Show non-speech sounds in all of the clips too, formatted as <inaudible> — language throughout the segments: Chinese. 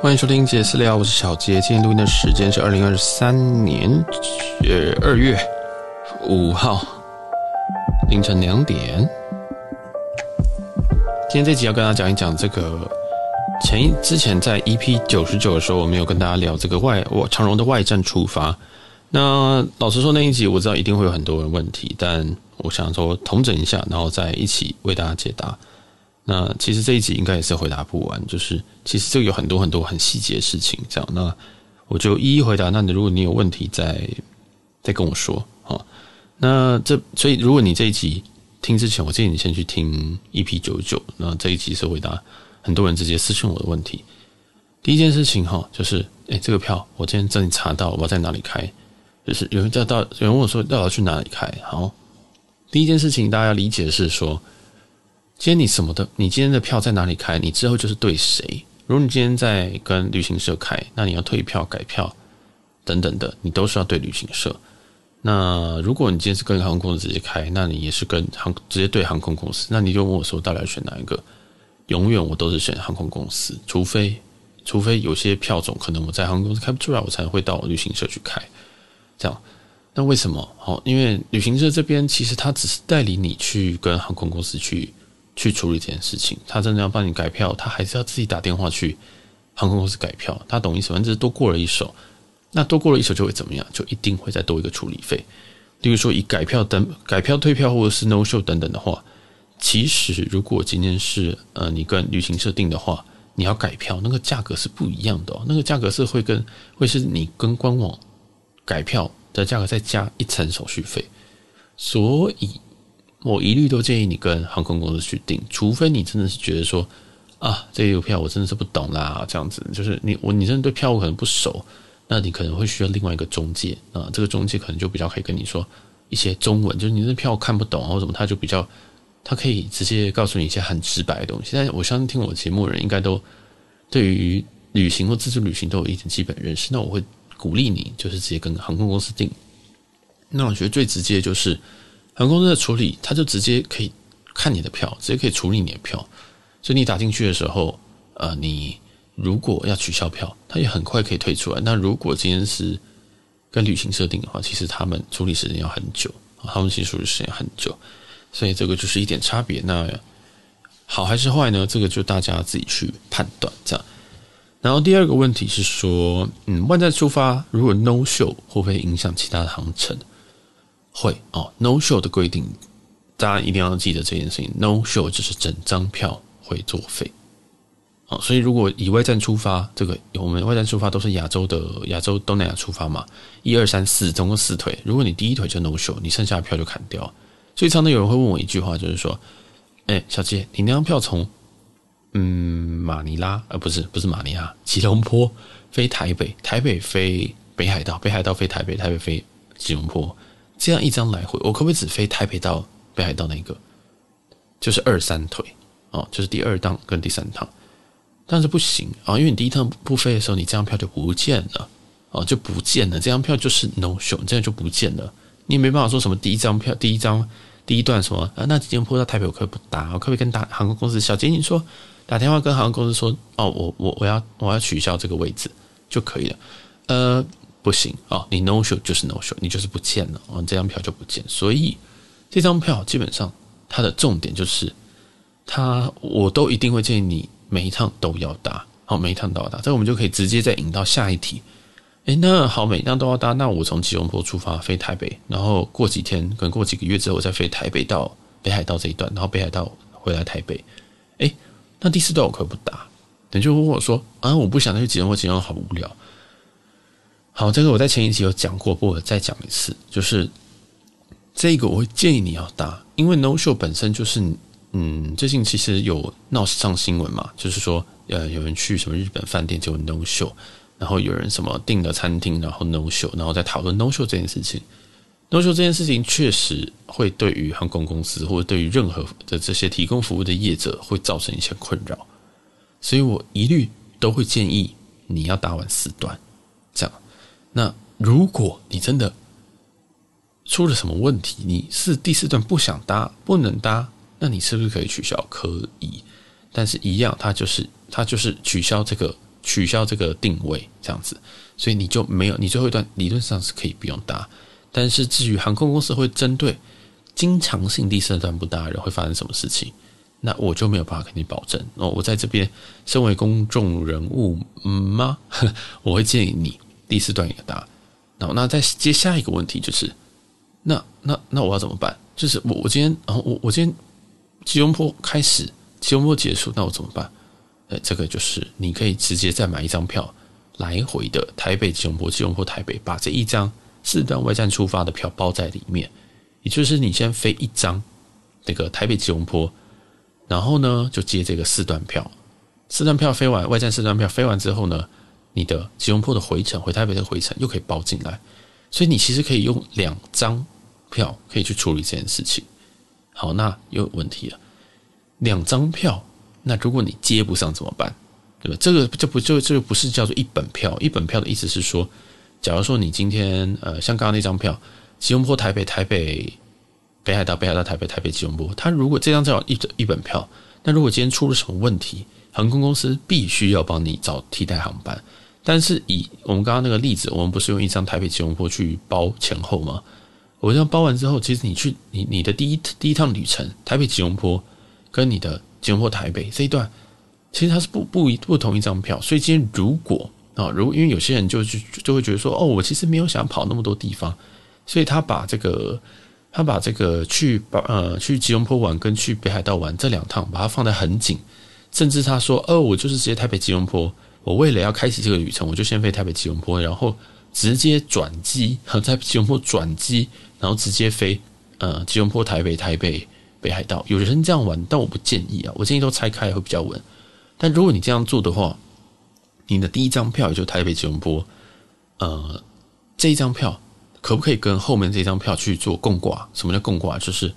欢迎收听杰私聊，我是小杰。今天录音的时间是二零二三年呃二月五号凌晨两点。今天这集要跟大家讲一讲这个前一之前在 EP 九十九的时候，我没有跟大家聊这个外我长荣的外战出发。那老实说，那一集我知道一定会有很多人问题，但我想说统整一下，然后再一起为大家解答。那其实这一集应该也是回答不完，就是其实这个有很多很多很细节的事情，这样，那我就一一回答。那你如果你有问题再再跟我说啊。那这所以如果你这一集听之前，我建议你先去听 EP 九九。那这一集是回答很多人直接私信我的问题。第一件事情哈，就是诶这个票我今天真的查到，我要在哪里开？就是有人叫到有人问我说要要去哪里开？好，第一件事情大家要理解是说。今天你什么的，你今天的票在哪里开？你之后就是对谁？如果你今天在跟旅行社开，那你要退票、改票等等的，你都是要对旅行社。那如果你今天是跟航空公司直接开，那你也是跟航直接对航空公司。那你就问我说，到底要选哪一个？永远我都是选航空公司，除非除非有些票种可能我在航空公司开不出来，我才会到旅行社去开。这样，那为什么？哦，因为旅行社这边其实他只是代理你去跟航空公司去。去处理这件事情，他真的要帮你改票，他还是要自己打电话去航空公司改票。他懂意思，反正是多过了一手，那多过了一手就会怎么样？就一定会再多一个处理费。例如说，以改票等、改票退票或者是 no show 等等的话，其实如果今天是呃你跟旅行社订的话，你要改票，那个价格是不一样的哦。那个价格是会跟会是你跟官网改票的价格再加一层手续费，所以。我一律都建议你跟航空公司去订，除非你真的是觉得说啊，这个票我真的是不懂啦，这样子就是你我你真的对票务可能不熟，那你可能会需要另外一个中介啊，这个中介可能就比较可以跟你说一些中文，就是你这票看不懂或什么，他就比较他可以直接告诉你一些很直白的东西。但我相信听我节目的人应该都对于旅行或自助旅行都有一点基本认识，那我会鼓励你就是直接跟航空公司订。那我觉得最直接就是。航空公司的处理，他就直接可以看你的票，直接可以处理你的票。所以你打进去的时候，呃，你如果要取消票，他也很快可以退出来。那如果今天是跟旅行社订的话，其实他们处理时间要很久，他们其实处理时间很久。所以这个就是一点差别。那好还是坏呢？这个就大家自己去判断。这样。然后第二个问题是说，嗯，万站出发如果 no show 会不会影响其他的航程？会哦，no show 的规定，大家一定要记得这件事情。no show 就是整张票会作废。哦，所以如果以外站出发，这个我们外站出发都是亚洲的亚洲东南亚出发嘛，一二三四，总共四腿。如果你第一腿就 no show，你剩下的票就砍掉。所以常常有人会问我一句话，就是说，哎，小杰，你那张票从嗯马尼拉，呃不是不是马尼拉，吉隆坡飞台北，台北飞北海道，北海道飞台北，台北飞吉隆坡。这样一张来回，我可不可以只飞台北到北海道那个？就是二三腿哦，就是第二趟跟第三趟，但是不行啊，因为你第一趟不飞的时候，你这张票就不见了哦，就不见了，这张票就是 no show，这样就不见了，你也没办法说什么第一张票、第一张第一段什么啊，那吉隆坡到台北我可不可以不搭？我可不可以跟打航空公司小姐你说打电话跟航空公司说哦，我我我要我要取消这个位置就可以了，呃。不行啊！你 no show 就是 no show，你就是不见了啊！这张票就不见，所以这张票基本上它的重点就是，它我都一定会建议你每一趟都要搭，好，每一趟都要搭。这我们就可以直接再引到下一题。诶，那好，每一趟都要搭，那我从吉隆坡出发飞台北，然后过几天，可能过几个月之后，我再飞台北到北海道这一段，然后北海道回来台北。诶，那第四段我可不搭。等就问我说啊，我不想再去吉隆坡，吉隆坡好无聊。好，这个我在前一集有讲过，不过我再讲一次，就是这个我会建议你要搭，因为 no show 本身就是，嗯，最近其实有闹上新闻嘛，就是说，呃，有人去什么日本饭店就 no show，然后有人什么订了餐厅然后 no show，然后在讨论 no show 这件事情，no show 这件事情确实会对于航空公司或者对于任何的这些提供服务的业者会造成一些困扰，所以我一律都会建议你要搭完四段，这样。那如果你真的出了什么问题，你是第四段不想搭，不能搭，那你是不是可以取消？可以，但是一样，它就是它就是取消这个取消这个定位这样子，所以你就没有，你最后一段理论上是可以不用搭。但是至于航空公司会针对经常性第四段不搭的人会发生什么事情，那我就没有办法跟你保证。哦，我在这边身为公众人物，嗯吗？<laughs> 我会建议你第四段也搭。然后那再接下一个问题就是，那那那我要怎么办？就是我我今天，然后我我今天吉隆坡开始，吉隆坡结束，那我怎么办？哎，这个就是你可以直接再买一张票来回的台北吉隆坡，吉隆坡台北，把这一张四段外站出发的票包在里面。也就是你先飞一张那个台北吉隆坡，然后呢就接这个四段票，四段票飞完外站四段票飞完之后呢，你的吉隆坡的回程回台北的回程又可以包进来，所以你其实可以用两张票可以去处理这件事情。好，那又有问题了，两张票。那如果你接不上怎么办？对吧？这个就不就这个不是叫做一本票？一本票的意思是说，假如说你今天呃，像刚刚那张票，吉隆坡台北台北北海道北海道台北台北吉隆坡，它如果这张叫一一本票，那如果今天出了什么问题，航空公司必须要帮你找替代航班。但是以我们刚刚那个例子，我们不是用一张台北吉隆坡去包前后吗？我这样包完之后，其实你去你你的第一第一趟旅程，台北吉隆坡跟你的。吉隆坡台北这一段，其实它是不不一不同一张票，所以今天如果啊，如因为有些人就就就会觉得说，哦，我其实没有想跑那么多地方，所以他把这个他把这个去把呃去吉隆坡玩跟去北海道玩这两趟，把它放得很紧，甚至他说，哦，我就是直接台北吉隆坡，我为了要开启这个旅程，我就先飞台北吉隆坡，然后直接转机，在吉隆坡转机，然后直接飞呃吉隆坡台北台北。北海道有人这样玩，但我不建议啊。我建议都拆开会比较稳。但如果你这样做的话，你的第一张票也就台北吉隆坡，呃，这一张票可不可以跟后面这张票去做共挂？什么叫共挂？就是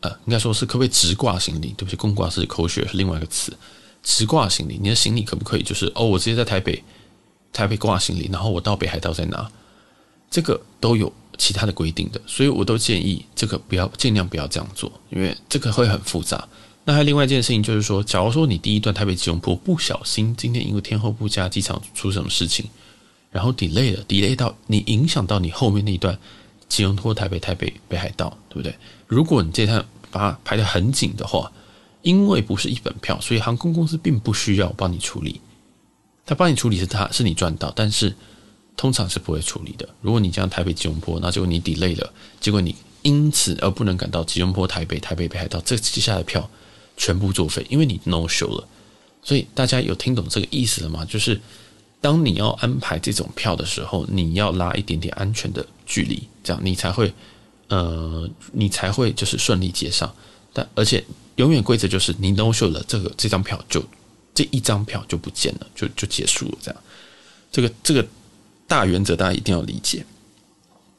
呃，应该说是可不可以直挂行李？对不起，共挂是口诀，是另外一个词。直挂行李，你的行李可不可以就是哦，我直接在台北台北挂行李，然后我到北海道再拿？这个都有。其他的规定的，所以我都建议这个不要尽量不要这样做，因为这个会很复杂。那还有另外一件事情就是说，假如说你第一段台北吉隆坡不小心今天因为天候不佳，机场出什么事情，然后 delay 了，delay 到你影响到你后面那一段吉隆坡台北台北北海道，对不对？如果你这趟把它排得很紧的话，因为不是一本票，所以航空公司并不需要帮你处理，他帮你处理是他是你赚到，但是。通常是不会处理的。如果你这样台北吉隆坡，那结果你 delay 了，结果你因此而不能赶到吉隆坡台北台北北海道，这接下来的票全部作废，因为你 no show 了。所以大家有听懂这个意思了吗？就是当你要安排这种票的时候，你要拉一点点安全的距离，这样你才会呃，你才会就是顺利接上。但而且永远规则就是你 no show 了，这个这张票就这一张票就不见了，就就结束了。这样，这个这个。大原则大家一定要理解。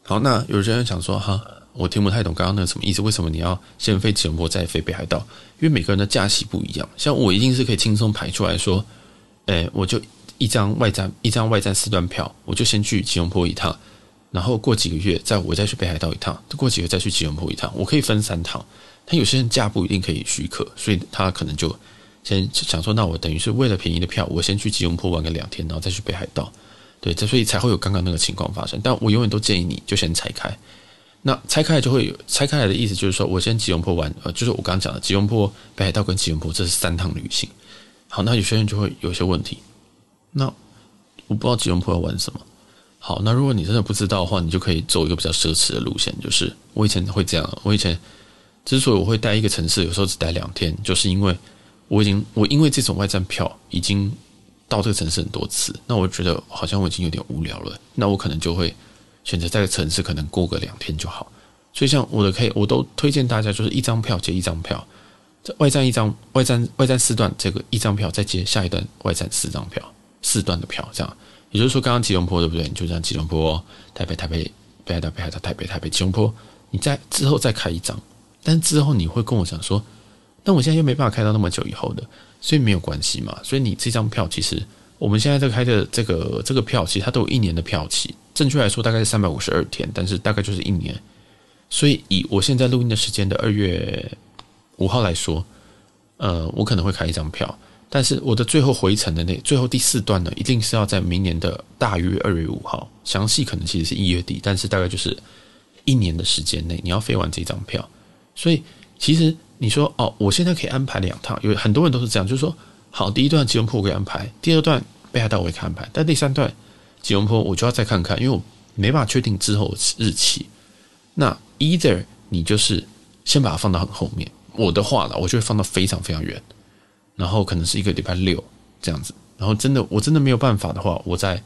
好，那有些人想说哈，我听不太懂刚刚那个什么意思？为什么你要先飞吉隆坡再飞北海道？因为每个人的假期不一样。像我一定是可以轻松排出来说，诶，我就一张外站一张外站四段票，我就先去吉隆坡一趟，然后过几个月再我再去北海道一趟，过几个月再去吉隆坡一趟，我可以分三趟。但有些人假不一定可以许可，所以他可能就先想说，那我等于是为了便宜的票，我先去吉隆坡玩个两天，然后再去北海道。对，所以才会有刚刚那个情况发生。但我永远都建议你就先拆开。那拆开来就会有拆开来的意思，就是说我先吉隆坡玩，呃，就是我刚刚讲的吉隆坡、北海道跟吉隆坡，这是三趟旅行。好，那有些人就会有些问题。那我不知道吉隆坡要玩什么。好，那如果你真的不知道的话，你就可以走一个比较奢侈的路线，就是我以前会这样。我以前之所以我会待一个城市，有时候只待两天，就是因为我已经我因为这种外站票已经。到这个城市很多次，那我觉得好像我已经有点无聊了，那我可能就会选择在这个城市可能过个两天就好。所以像我的可以，我都推荐大家就是一张票接一张票，这外站一张外站外站四段这个一张票再接下一段外站四张票四段的票这样。也就是说，刚刚吉隆坡对不对？你就这样吉隆坡台北台北北海道北海道台北台北吉隆坡，你再之后再开一张，但之后你会跟我讲说，那我现在又没办法开到那么久以后的。所以没有关系嘛，所以你这张票其实我们现在在开的这个这个票，其实它都有一年的票期，正确来说大概是三百五十二天，但是大概就是一年。所以以我现在录音的时间的二月五号来说，呃，我可能会开一张票，但是我的最后回程的那最后第四段呢，一定是要在明年的大约二月五号，详细可能其实是一月底，但是大概就是一年的时间内你要飞完这张票。所以其实你说哦，我现在可以安排两趟，因为很多人都是这样，就是说好，第一段吉隆坡我可以安排，第二段北海道我也可以安排，但第三段吉隆坡我就要再看看，因为我没办法确定之后日期。那 either 你就是先把它放到很后面，我的话呢，我就会放到非常非常远，然后可能是一个礼拜六这样子，然后真的我真的没有办法的话，我再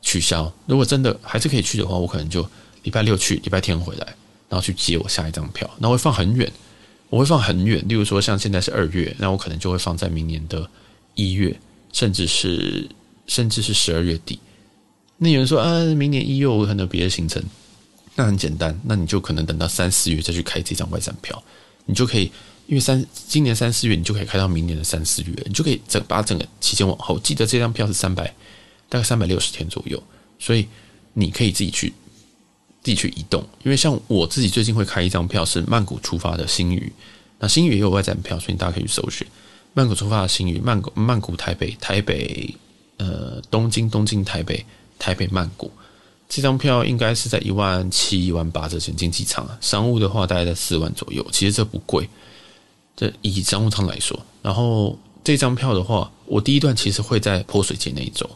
取消。如果真的还是可以去的话，我可能就礼拜六去，礼拜天回来，然后去接我下一张票。那会放很远，我会放很远。例如说像现在是二月，那我可能就会放在明年的一月，甚至是甚至是十二月底。那有人说啊，明年一月我可能有别的行程。那很简单，那你就可能等到三四月再去开这张外站票，你就可以，因为三今年三四月你就可以开到明年的三四月，你就可以整把整个期间往后。记得这张票是三百，大概三百六十天左右，所以你可以自己去自己去移动。因为像我自己最近会开一张票是曼谷出发的新宇，那新宇也有外站票，所以大家可以去搜寻曼谷出发的新宇，曼谷曼谷台北台北呃东京东京台北台北曼谷。这张票应该是在一万七、一万八这间经济舱啊，商务的话大概在四万左右。其实这不贵，这以商务舱来说。然后这张票的话，我第一段其实会在泼水节那一周，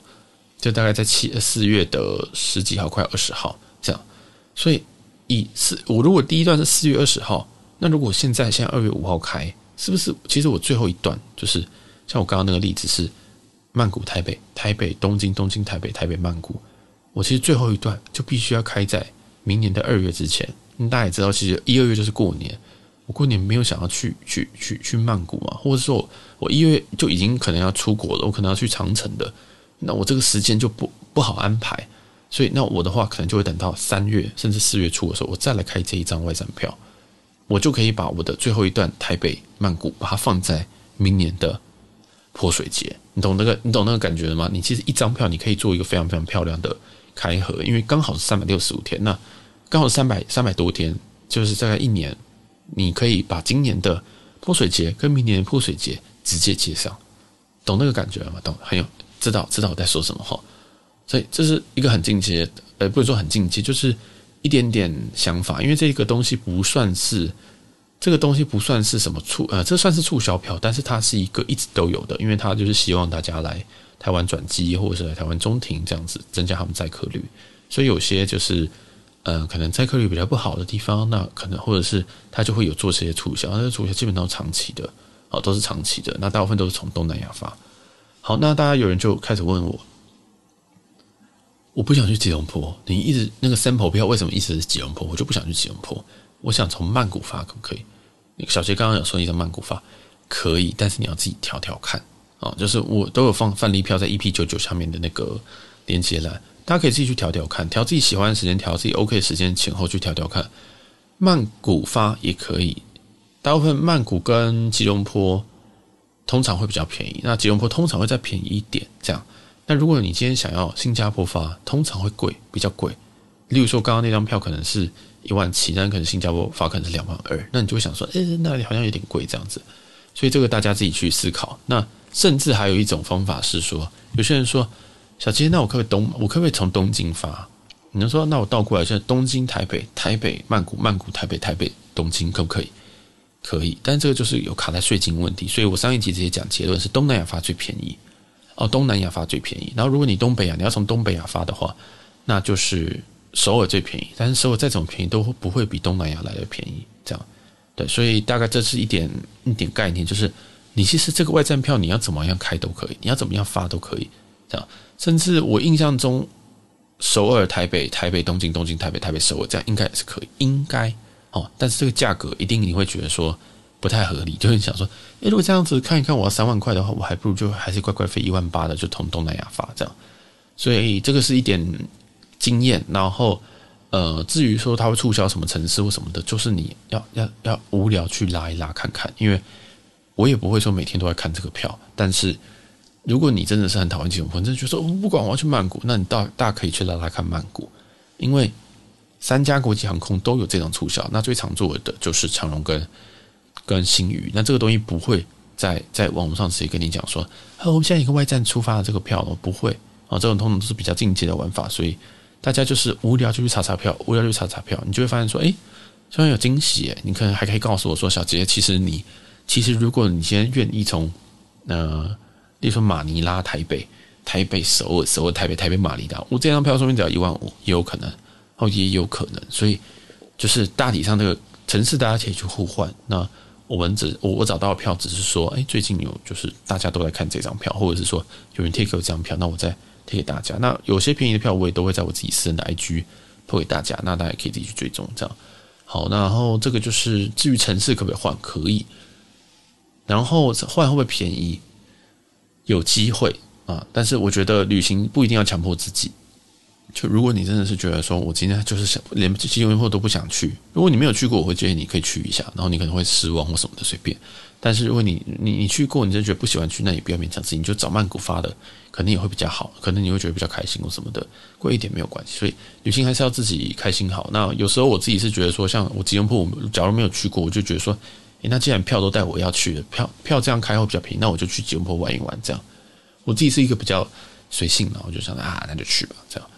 就大概在七四月的十几号，快二十号。所以以四，我如果第一段是四月二十号，那如果现在现在二月五号开，是不是？其实我最后一段就是像我刚刚那个例子是曼谷、台北、台北、东京、东京、台北、台北、曼谷。我其实最后一段就必须要开在明年的二月之前。大家也知道，其实一二月就是过年。我过年没有想要去去去去曼谷嘛，或者说我一月就已经可能要出国了，我可能要去长城的。那我这个时间就不不好安排，所以那我的话可能就会等到三月甚至四月初的时候，我再来开这一张外展票，我就可以把我的最后一段台北曼谷把它放在明年的泼水节。你懂那个你懂那个感觉吗？你其实一张票你可以做一个非常非常漂亮的。开合，因为刚好是三百六十五天，那刚好三百三百多天，就是大概一年，你可以把今年的泼水节跟明年的泼水节直接接上，懂那个感觉了吗？懂，很有知道知道我在说什么哈。所以这是一个很进阶，呃，不是说很进阶，就是一点点想法，因为这个东西不算是这个东西不算是什么促，呃，这算是促销票，但是它是一个一直都有的，因为它就是希望大家来。台湾转机，或者是来台湾中停这样子，增加他们载客率。所以有些就是，呃，可能载客率比较不好的地方，那可能或者是他就会有做这些促销。那促销基本上都长期的，哦，都是长期的。那大部分都是从东南亚发。好，那大家有人就开始问我，我不想去吉隆坡，你一直那个 sample 票为什么一直是吉隆坡？我就不想去吉隆坡，我想从曼谷发，可不可以？小杰刚刚有说你从曼谷发可以，但是你要自己调调看。啊，就是我都有放范例票在 EP 九九下面的那个连接栏，大家可以自己去调调看，调自己喜欢的时间，调自己 OK 的时间前后去调调看。曼谷发也可以，大部分曼谷跟吉隆坡通常会比较便宜，那吉隆坡通常会再便宜一点。这样，那如果你今天想要新加坡发，通常会贵，比较贵。例如说，刚刚那张票可能是一万七，但可能新加坡发可能是两万二，那你就会想说，哎，那里好像有点贵这样子。所以这个大家自己去思考。那甚至还有一种方法是说，有些人说，小杰，那我可不可以东，我可不可以从东京发？你能说，那我倒过来，现在东京、台北、台北、曼谷、曼谷、台北、台北、东京，可不可以？可以，但这个就是有卡在税金问题。所以我上一集直接讲结论是东南亚发最便宜哦，东南亚发最便宜。然后如果你东北亚，你要从东北亚发的话，那就是首尔最便宜。但是首尔再怎么便宜，都不会比东南亚来的便宜。这样对，所以大概这是一点一点概念，就是。你其实这个外站票你要怎么样开都可以，你要怎么样发都可以，这样。甚至我印象中，首尔、台北、台北、东京、东京、台北、台北、首尔，这样应该也是可以，应该哦。但是这个价格一定你会觉得说不太合理，就会想说，诶，如果这样子看一看，我要三万块的话，我还不如就还是乖乖飞一万八的，就从东南亚发这样。所以这个是一点经验。然后呃，至于说它会促销什么城市或什么的，就是你要要要无聊去拉一拉看看，因为。我也不会说每天都在看这个票，但是如果你真的是很讨厌吉隆坡，真的就说不管我要去曼谷，那你大大可以去拉拉看曼谷，因为三家国际航空都有这种促销，那最常做的就是长荣跟跟新宇，那这个东西不会在在网络上直接跟你讲说，我们现在一个外站出发的这个票，了不会啊，这种通常都是比较进阶的玩法，所以大家就是无聊就去查查票，无聊就查查票，你就会发现说，哎，虽然有惊喜，你可能还可以告诉我说，小杰，其实你其实如果你现在愿意从呃，例如说马尼拉、台北、台北首尔、首尔台北、台北马尼拉，我这张票说不定只要一万五，也有可能，哦，也有可能，所以就是大体上这个城市大家可以去互换那。我们只我我找到的票只是说，哎，最近有就是大家都在看这张票，或者是说有人贴给我这张票，那我再贴给大家。那有些便宜的票我也都会在我自己私人的 IG 铺给大家，那大家可以自己去追踪。这样好，那然后这个就是至于城市可不可以换，可以。然后换会不会便宜？有机会啊，但是我觉得旅行不一定要强迫自己。就如果你真的是觉得说，我今天就是想连吉隆坡都不想去，如果你没有去过，我会建议你可以去一下，然后你可能会失望或什么的，随便。但是如果你你 <laughs> 你去过，你真的觉得不喜欢去，那也不要勉强自己，你就找曼谷发的，肯定也会比较好，可能你会觉得比较开心或什么的，贵一点没有关系。所以旅行还是要自己开心好。那有时候我自己是觉得说，像我吉隆坡，我假如没有去过，我就觉得说，诶，那既然票都带我要去的，票票这样开会比较便宜，那我就去吉隆坡玩一玩。这样，我自己是一个比较随性的，我就想啊，那就去吧，这样。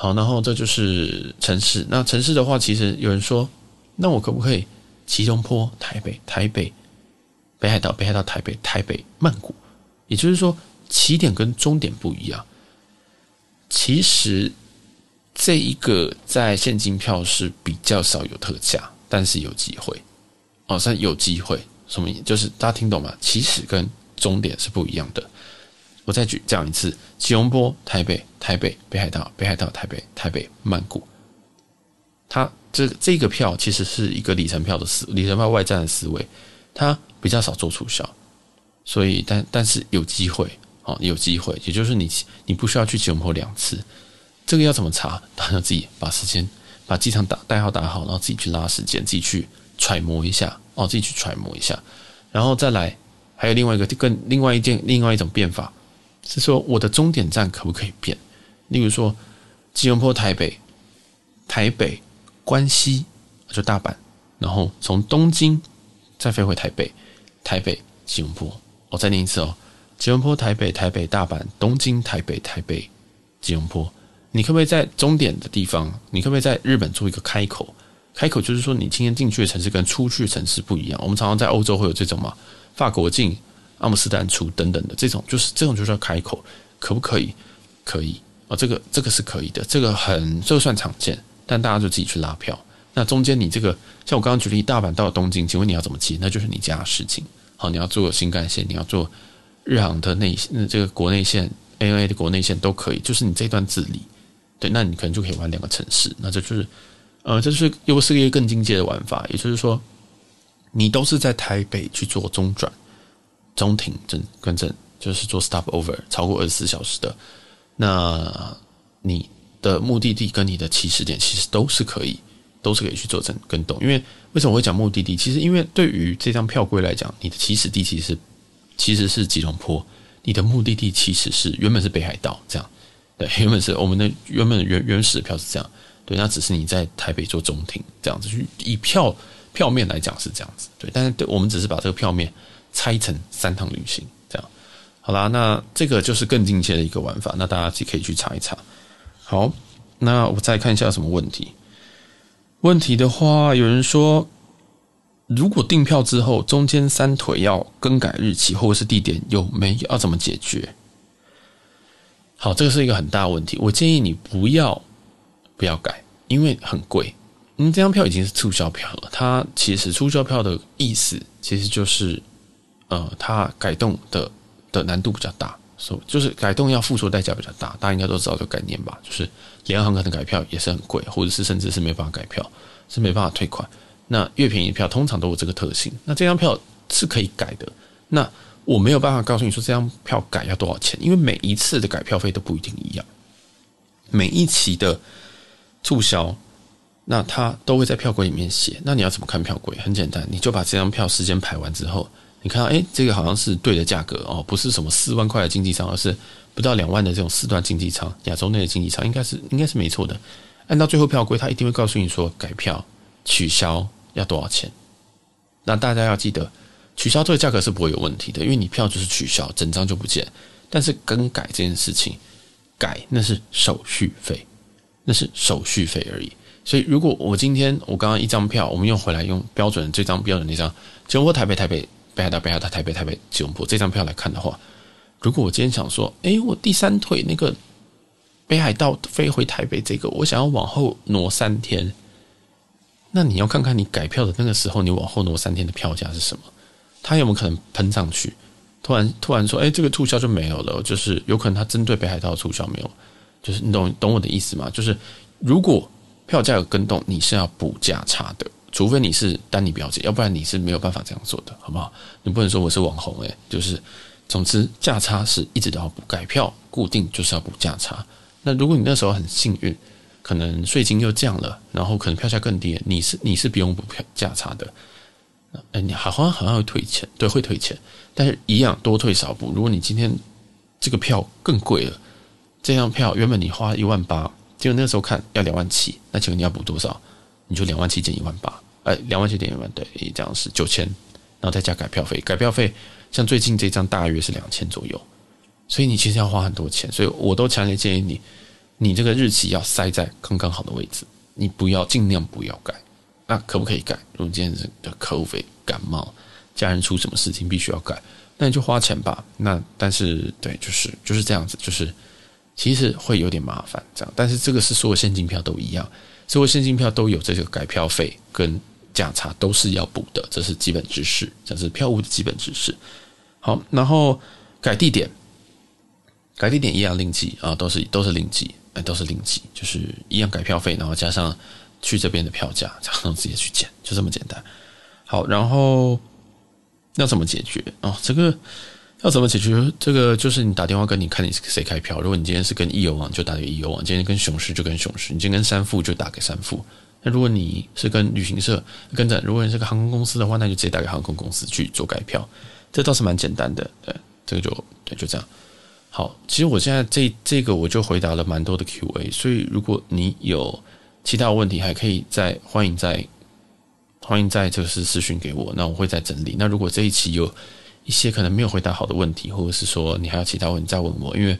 好，然后这就是城市。那城市的话，其实有人说，那我可不可以吉隆坡、台北、台北、北海道、北海道、台北、台北、曼谷？也就是说，起点跟终点不一样。其实这一个在现金票是比较少有特价，但是有机会哦，算有机会。什么？就是大家听懂吗？起始跟终点是不一样的。我再举讲一次：吉隆坡、台北、台北、北海道、北海道、台北、台北、曼谷。它这这个票其实是一个里程票的思里程票外站的思维，它比较少做促销，所以但但是有机会哦，有机会，也就是你你不需要去吉隆坡两次。这个要怎么查？大家自己把时间把机场打代号打好，然后自己去拉时间，自己去揣摩一下哦，自己去揣摩一下，然后再来还有另外一个更另外一件另外一种变法。是说我的终点站可不可以变？例如说，吉隆坡、台北、台北、关西就大阪，然后从东京再飞回台北，台北、吉隆坡。我再念一次哦：吉隆坡、台北、台北、大阪、东京、台北、台北、吉隆坡。你可不可以在终点的地方？你可不可以在日本做一个开口？开口就是说，你今天进去的城市跟出去的城市不一样。我们常常在欧洲会有这种嘛，法国进。阿姆斯特丹出等等的这种，就是这种就是要开口，可不可以？可以啊，这个这个是可以的，这个很这个算常见，但大家就自己去拉票。那中间你这个，像我刚刚举例，大阪到东京，请问你要怎么接？那就是你家的事情。好，你要坐新干线，你要坐日航的内线，这个国内线，ANA 的国内线都可以，就是你这段自理。对，那你可能就可以玩两个城市，那这就是呃，这是又是一个更进阶的玩法，也就是说，你都是在台北去做中转。中停正跟正就是做 stop over 超过二十四小时的，那你的目的地跟你的起始点其实都是可以，都是可以去做成跟动。因为为什么我会讲目的地？其实因为对于这张票规来讲，你的起始地其实其实是吉隆坡，你的目的地其实是原本是北海道这样。对，原本是我们的原本原原始的票是这样。对，那只是你在台北做中停这样子，以票票面来讲是这样子。对，但是对我们只是把这个票面。拆成三趟旅行，好啦。那这个就是更进阶的一个玩法，那大家自己可以去查一查。好，那我再看一下什么问题。问题的话，有人说，如果订票之后中间三腿要更改日期或者是地点，有没有要怎么解决？好，这个是一个很大的问题。我建议你不要不要改，因为很贵。嗯，这张票已经是促销票了。它其实促销票的意思其实就是。呃，它改动的的难度比较大，所就是改动要付出的代价比较大，大家应该都知道这个概念吧？就是联航可能改票也是很贵，或者是甚至是没办法改票，是没办法退款。那越便宜的票通常都有这个特性。那这张票是可以改的，那我没有办法告诉你说这张票改要多少钱，因为每一次的改票费都不一定一样，每一期的促销，那他都会在票柜里面写。那你要怎么看票柜？很简单，你就把这张票时间排完之后。你看到，哎，这个好像是对的价格哦，不是什么四万块的经济舱，而是不到两万的这种四段经济舱，亚洲内的经济舱，应该是应该是没错的。按照最后票规，他一定会告诉你说改票取消要多少钱。那大家要记得，取消这个价格是不会有问题的，因为你票就是取消，整张就不见。但是更改这件事情，改那是手续费，那是手续费而已。所以如果我今天我刚刚一张票，我们用回来用标准这张标准那张吉隆坡台北台北北海道北海道台北台北吉隆坡这张票来看的话，如果我今天想说，诶，我第三腿那个北海道飞回台北这个，我想要往后挪三天，那你要看看你改票的那个时候，你往后挪三天的票价是什么？它有没有可能喷上去？突然突然说，诶，这个促销就没有了，就是有可能它针对北海道促销没有，就是你懂懂我的意思吗？就是如果票价有更动，你是要补价差的。除非你是丹尼表姐，要不然你是没有办法这样做的，好不好？你不能说我是网红诶、就是，总之价差是一直都要补，改票固定就是要补价差。那如果你那时候很幸运，可能税金又降了，然后可能票价更低，你是你是不用补票价差的。哎，你好像好像会退钱，对，会退钱，但是一样多退少补。如果你今天这个票更贵了，这张票原本你花一万八，结果那时候看要两万七，那请问你要补多少？你就两万七减一万八，哎，两万七点一万，对，一张是九千，然后再加改票费，改票费像最近这张大约是两千左右，所以你其实要花很多钱，所以我都强烈建议你，你这个日期要塞在刚刚好的位置，你不要尽量不要改，那可不可以改？如果今天是的客户费感冒，家人出什么事情必须要改，那你就花钱吧。那但是对，就是就是这样子，就是其实会有点麻烦这样，但是这个是所有现金票都一样。所有现金票都有这个改票费跟价差都是要补的，这是基本知识，这是票务的基本知识。好，然后改地点，改地点一样另计啊，都是都是另计，哎，都是另计，就是一样改票费，然后加上去这边的票价，然后直接去减，就这么简单。好，然后要怎么解决哦？这个。要怎么解决这个？就是你打电话跟你看你是谁开票。如果你今天是跟易游网，就打给易游网；今天跟熊市就跟熊市；你今天跟三富就打给三富。那如果你是跟旅行社跟着，如果你是个航空公司的话，那就直接打给航空公司去做改票。这倒是蛮简单的。对，这个就对，就这样。好，其实我现在这这个我就回答了蛮多的 Q&A，所以如果你有其他问题，还可以再欢迎再欢迎再就是私讯给我，那我会再整理。那如果这一期有。一些可能没有回答好的问题，或者是说你还有其他问题再问我，因为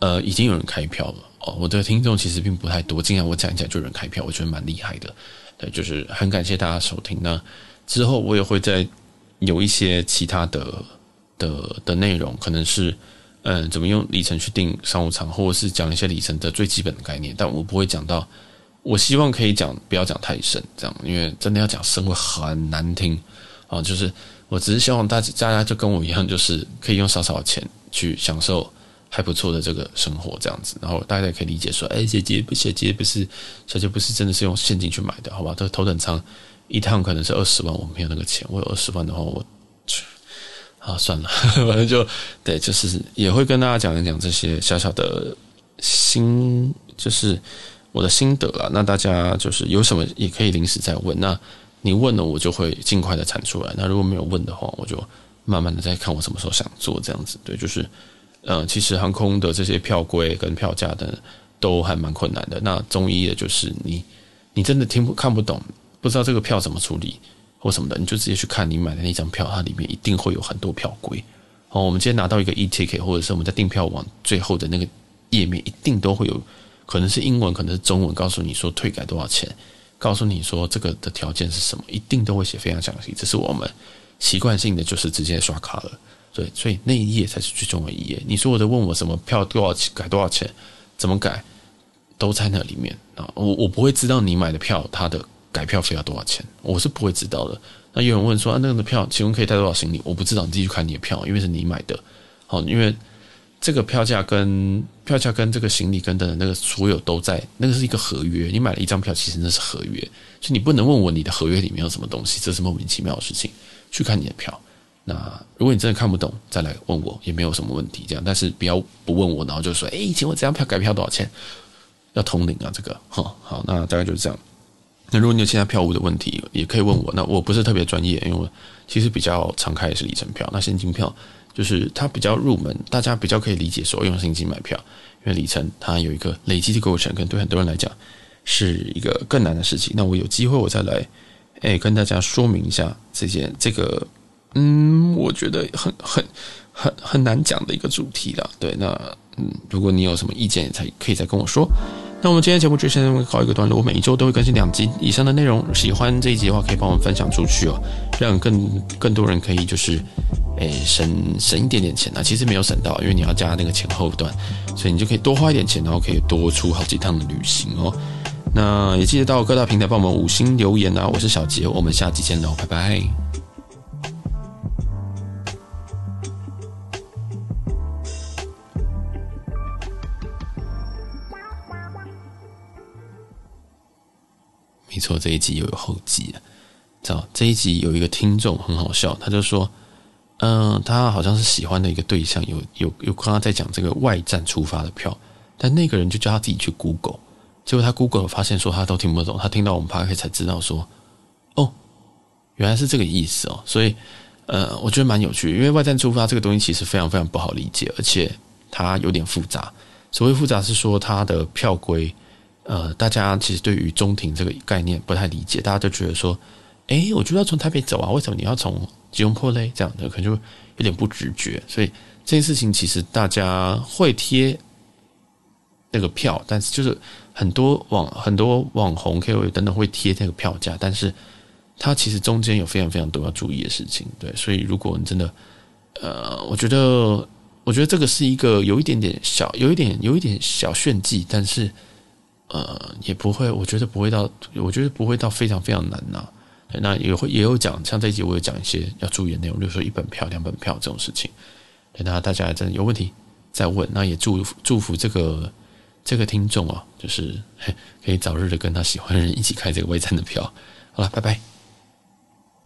呃已经有人开票了哦。我的听众其实并不太多，竟然我讲一讲就有人开票，我觉得蛮厉害的。对，就是很感谢大家收听。那之后我也会再有一些其他的的的内容，可能是嗯、怎么用里程去订商务舱，或者是讲一些里程的最基本的概念，但我不会讲到。我希望可以讲不要讲太深，这样，因为真的要讲深会很难听啊，就是。我只是希望大家，大家就跟我一样，就是可以用少少的钱去享受还不错的这个生活，这样子。然后大家也可以理解说，哎，姐姐不，姐姐不是，小姐不是真的是用现金去买的，好吧？这头等舱一趟可能是二十万，我没有那个钱。我有二十万的话，我去啊，算了，反正就对，就是也会跟大家讲一讲这些小小的心，就是我的心得啦。那大家就是有什么也可以临时再问。那。你问了，我就会尽快的产出来。那如果没有问的话，我就慢慢的再看我什么时候想做这样子。对，就是，呃，其实航空的这些票规跟票价的都还蛮困难的。那中医的就是你，你真的听不看不懂，不知道这个票怎么处理或什么的，你就直接去看你买的那张票，它里面一定会有很多票规。好，我们今天拿到一个 e-ticket，或者是我们在订票网最后的那个页面，一定都会有，可能是英文，可能是中文，告诉你说退改多少钱。告诉你说这个的条件是什么，一定都会写非常详细。这是我们习惯性的，就是直接刷卡了。对，所以那一页才是最重要的一页。你说我的问我什么票多少钱，改多少钱，怎么改，都在那里面啊。我我不会知道你买的票它的改票费要多少钱，我是不会知道的。那有人问说啊，那个的票请问可以带多少行李？我不知道，你自己去看你的票，因为是你买的。好，因为。这个票价跟票价跟这个行李跟等等那个所有都在，那个是一个合约。你买了一张票，其实那是合约，所以你不能问我你的合约里面有什么东西，这是莫名其妙的事情。去看你的票，那如果你真的看不懂，再来问我也没有什么问题。这样，但是不要不问我，然后就说：“哎，请问这张票改票多少钱？”要通灵啊，这个 <laughs> 哈好，那大概就是这样。那如果你有其他票务的问题，也可以问我。那我不是特别专业，因为其实比较常开的是里程票，那现金票。就是它比较入门，大家比较可以理解说用现金买票，因为里程它有一个累积的过程，可能对很多人来讲是一个更难的事情。那我有机会我再来，哎，跟大家说明一下这件这个嗯，我觉得很很很很难讲的一个主题了。对，那嗯，如果你有什么意见，才可以再跟我说。那我们今天节目就先告一个段落，我每一周都会更新两集以上的内容。喜欢这一集的话，可以帮我们分享出去哦，让更更多人可以就是，诶，省省一点点钱啊。其实没有省到，因为你要加那个前后段，所以你就可以多花一点钱，然后可以多出好几趟的旅行哦。那也记得到各大平台帮我们五星留言啊。我是小杰，我们下期见喽，拜拜。错，这一集又有后集了。知道这一集有一个听众很好笑，他就说：“嗯、他好像是喜欢的一个对象，有有有刚刚在讲这个外站出发的票，但那个人就叫他自己去 Google，结果他 Google 发现说他都听不懂，他听到我们 Podcast 才知道说，哦，原来是这个意思哦。所以，呃，我觉得蛮有趣，因为外站出发这个东西其实非常非常不好理解，而且它有点复杂。所谓复杂是说它的票规。”呃，大家其实对于中庭这个概念不太理解，大家都觉得说，诶，我就要从台北走啊，为什么你要从吉隆坡嘞？这样的可能就有点不直觉，所以这件事情其实大家会贴那个票，但是就是很多网很多网红 KOL 等等会贴那个票价，但是它其实中间有非常非常多要注意的事情，对，所以如果你真的，呃，我觉得我觉得这个是一个有一点点小，有一点有一点小炫技，但是。呃，也不会，我觉得不会到，我觉得不会到非常非常难呐、那也会也有讲，像这一集我有讲一些要注意的内容，比如说一本票、两本票这种事情。那大家真的有问题再问，那也祝福祝福这个这个听众啊，就是可以早日的跟他喜欢的人一起开这个微站的票。好了，拜拜。